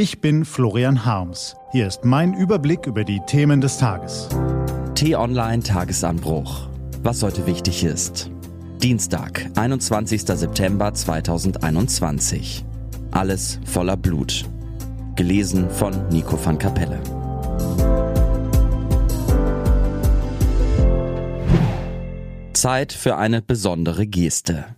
Ich bin Florian Harms. Hier ist mein Überblick über die Themen des Tages. T-Online Tagesanbruch. Was heute wichtig ist. Dienstag, 21. September 2021. Alles voller Blut. Gelesen von Nico van Kapelle. Zeit für eine besondere Geste.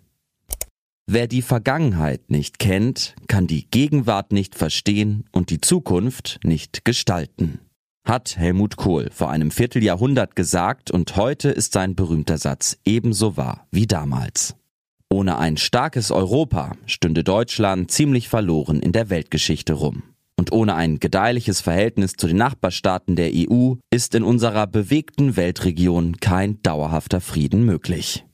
Wer die Vergangenheit nicht kennt, kann die Gegenwart nicht verstehen und die Zukunft nicht gestalten. Hat Helmut Kohl vor einem Vierteljahrhundert gesagt und heute ist sein berühmter Satz ebenso wahr wie damals. Ohne ein starkes Europa stünde Deutschland ziemlich verloren in der Weltgeschichte rum. Und ohne ein gedeihliches Verhältnis zu den Nachbarstaaten der EU ist in unserer bewegten Weltregion kein dauerhafter Frieden möglich.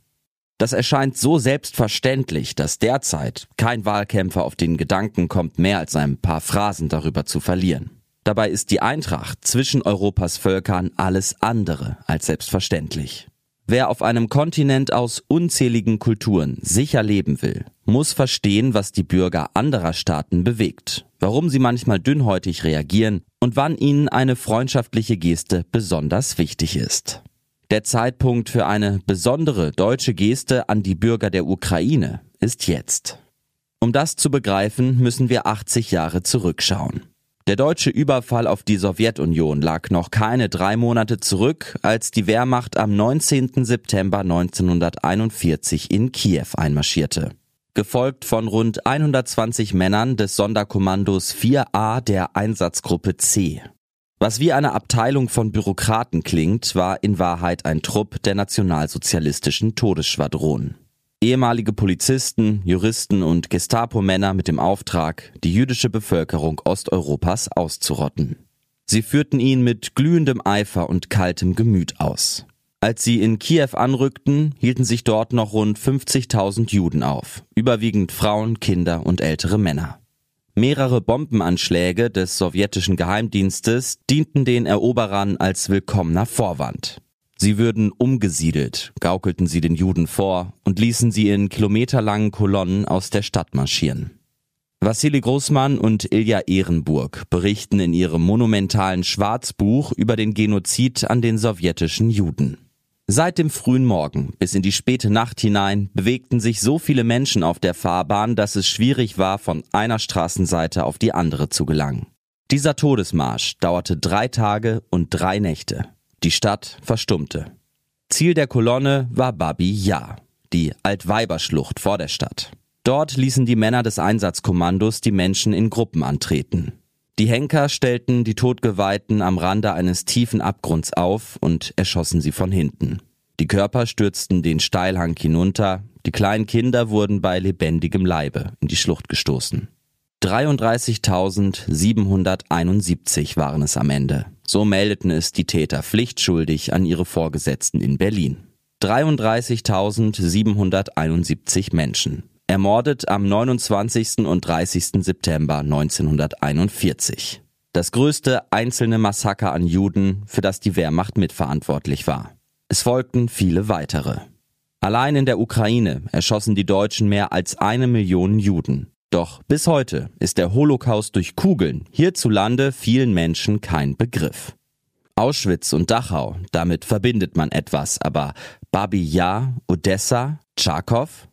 Das erscheint so selbstverständlich, dass derzeit kein Wahlkämpfer auf den Gedanken kommt, mehr als ein paar Phrasen darüber zu verlieren. Dabei ist die Eintracht zwischen Europas Völkern alles andere als selbstverständlich. Wer auf einem Kontinent aus unzähligen Kulturen sicher leben will, muss verstehen, was die Bürger anderer Staaten bewegt, warum sie manchmal dünnhäutig reagieren und wann ihnen eine freundschaftliche Geste besonders wichtig ist. Der Zeitpunkt für eine besondere deutsche Geste an die Bürger der Ukraine ist jetzt. Um das zu begreifen, müssen wir 80 Jahre zurückschauen. Der deutsche Überfall auf die Sowjetunion lag noch keine drei Monate zurück, als die Wehrmacht am 19. September 1941 in Kiew einmarschierte. Gefolgt von rund 120 Männern des Sonderkommandos 4a der Einsatzgruppe C. Was wie eine Abteilung von Bürokraten klingt, war in Wahrheit ein Trupp der nationalsozialistischen Todesschwadronen. Ehemalige Polizisten, Juristen und Gestapo-Männer mit dem Auftrag, die jüdische Bevölkerung Osteuropas auszurotten. Sie führten ihn mit glühendem Eifer und kaltem Gemüt aus. Als sie in Kiew anrückten, hielten sich dort noch rund 50.000 Juden auf, überwiegend Frauen, Kinder und ältere Männer. Mehrere Bombenanschläge des sowjetischen Geheimdienstes dienten den Eroberern als willkommener Vorwand. Sie würden umgesiedelt, gaukelten sie den Juden vor und ließen sie in kilometerlangen Kolonnen aus der Stadt marschieren. Wassili Großmann und Ilja Ehrenburg berichten in ihrem monumentalen Schwarzbuch über den Genozid an den sowjetischen Juden. Seit dem frühen Morgen bis in die späte Nacht hinein bewegten sich so viele Menschen auf der Fahrbahn, dass es schwierig war, von einer Straßenseite auf die andere zu gelangen. Dieser Todesmarsch dauerte drei Tage und drei Nächte. Die Stadt verstummte. Ziel der Kolonne war Babi Yar, die Altweiberschlucht vor der Stadt. Dort ließen die Männer des Einsatzkommandos die Menschen in Gruppen antreten. Die Henker stellten die Todgeweihten am Rande eines tiefen Abgrunds auf und erschossen sie von hinten. Die Körper stürzten den Steilhang hinunter, die kleinen Kinder wurden bei lebendigem Leibe in die Schlucht gestoßen. 33.771 waren es am Ende. So meldeten es die Täter pflichtschuldig an ihre Vorgesetzten in Berlin. 33.771 Menschen ermordet am 29. und 30. September 1941. Das größte einzelne Massaker an Juden, für das die Wehrmacht mitverantwortlich war. Es folgten viele weitere. Allein in der Ukraine erschossen die Deutschen mehr als eine Million Juden. Doch bis heute ist der Holocaust durch Kugeln hierzulande vielen Menschen kein Begriff. Auschwitz und Dachau, damit verbindet man etwas, aber Babi Yar, Odessa, Tscharkow,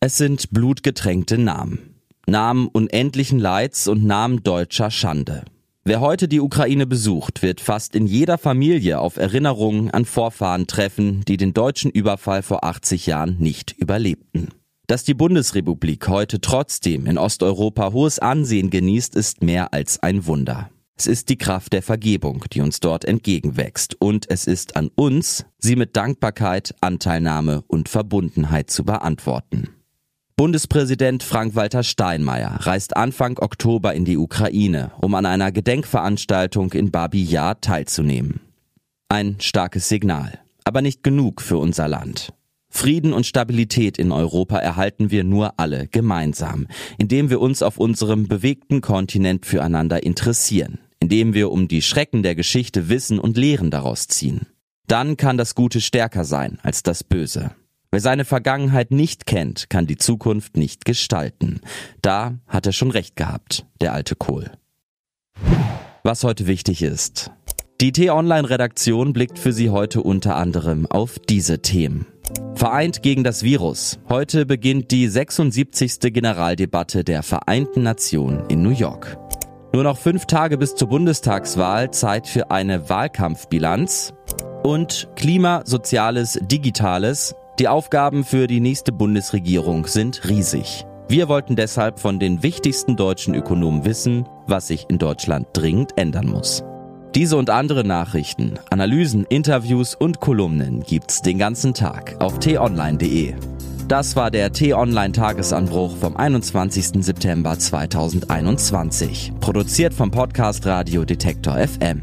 es sind blutgetränkte Namen. Namen unendlichen Leids und Namen deutscher Schande. Wer heute die Ukraine besucht, wird fast in jeder Familie auf Erinnerungen an Vorfahren treffen, die den deutschen Überfall vor 80 Jahren nicht überlebten. Dass die Bundesrepublik heute trotzdem in Osteuropa hohes Ansehen genießt, ist mehr als ein Wunder. Es ist die Kraft der Vergebung, die uns dort entgegenwächst, und es ist an uns, sie mit Dankbarkeit, Anteilnahme und Verbundenheit zu beantworten. Bundespräsident Frank-Walter Steinmeier reist Anfang Oktober in die Ukraine, um an einer Gedenkveranstaltung in Babi Yar teilzunehmen. Ein starkes Signal, aber nicht genug für unser Land. Frieden und Stabilität in Europa erhalten wir nur alle gemeinsam, indem wir uns auf unserem bewegten Kontinent füreinander interessieren, indem wir um die Schrecken der Geschichte wissen und Lehren daraus ziehen. Dann kann das Gute stärker sein als das Böse. Wer seine Vergangenheit nicht kennt, kann die Zukunft nicht gestalten. Da hat er schon recht gehabt, der alte Kohl. Was heute wichtig ist. Die T-Online-Redaktion blickt für Sie heute unter anderem auf diese Themen. Vereint gegen das Virus. Heute beginnt die 76. Generaldebatte der Vereinten Nationen in New York. Nur noch fünf Tage bis zur Bundestagswahl, Zeit für eine Wahlkampfbilanz. Und Klima, Soziales, Digitales. Die Aufgaben für die nächste Bundesregierung sind riesig. Wir wollten deshalb von den wichtigsten deutschen Ökonomen wissen, was sich in Deutschland dringend ändern muss. Diese und andere Nachrichten, Analysen, Interviews und Kolumnen gibt's den ganzen Tag auf t-online.de. Das war der T-Online Tagesanbruch vom 21. September 2021, produziert vom Podcast Radio Detektor FM.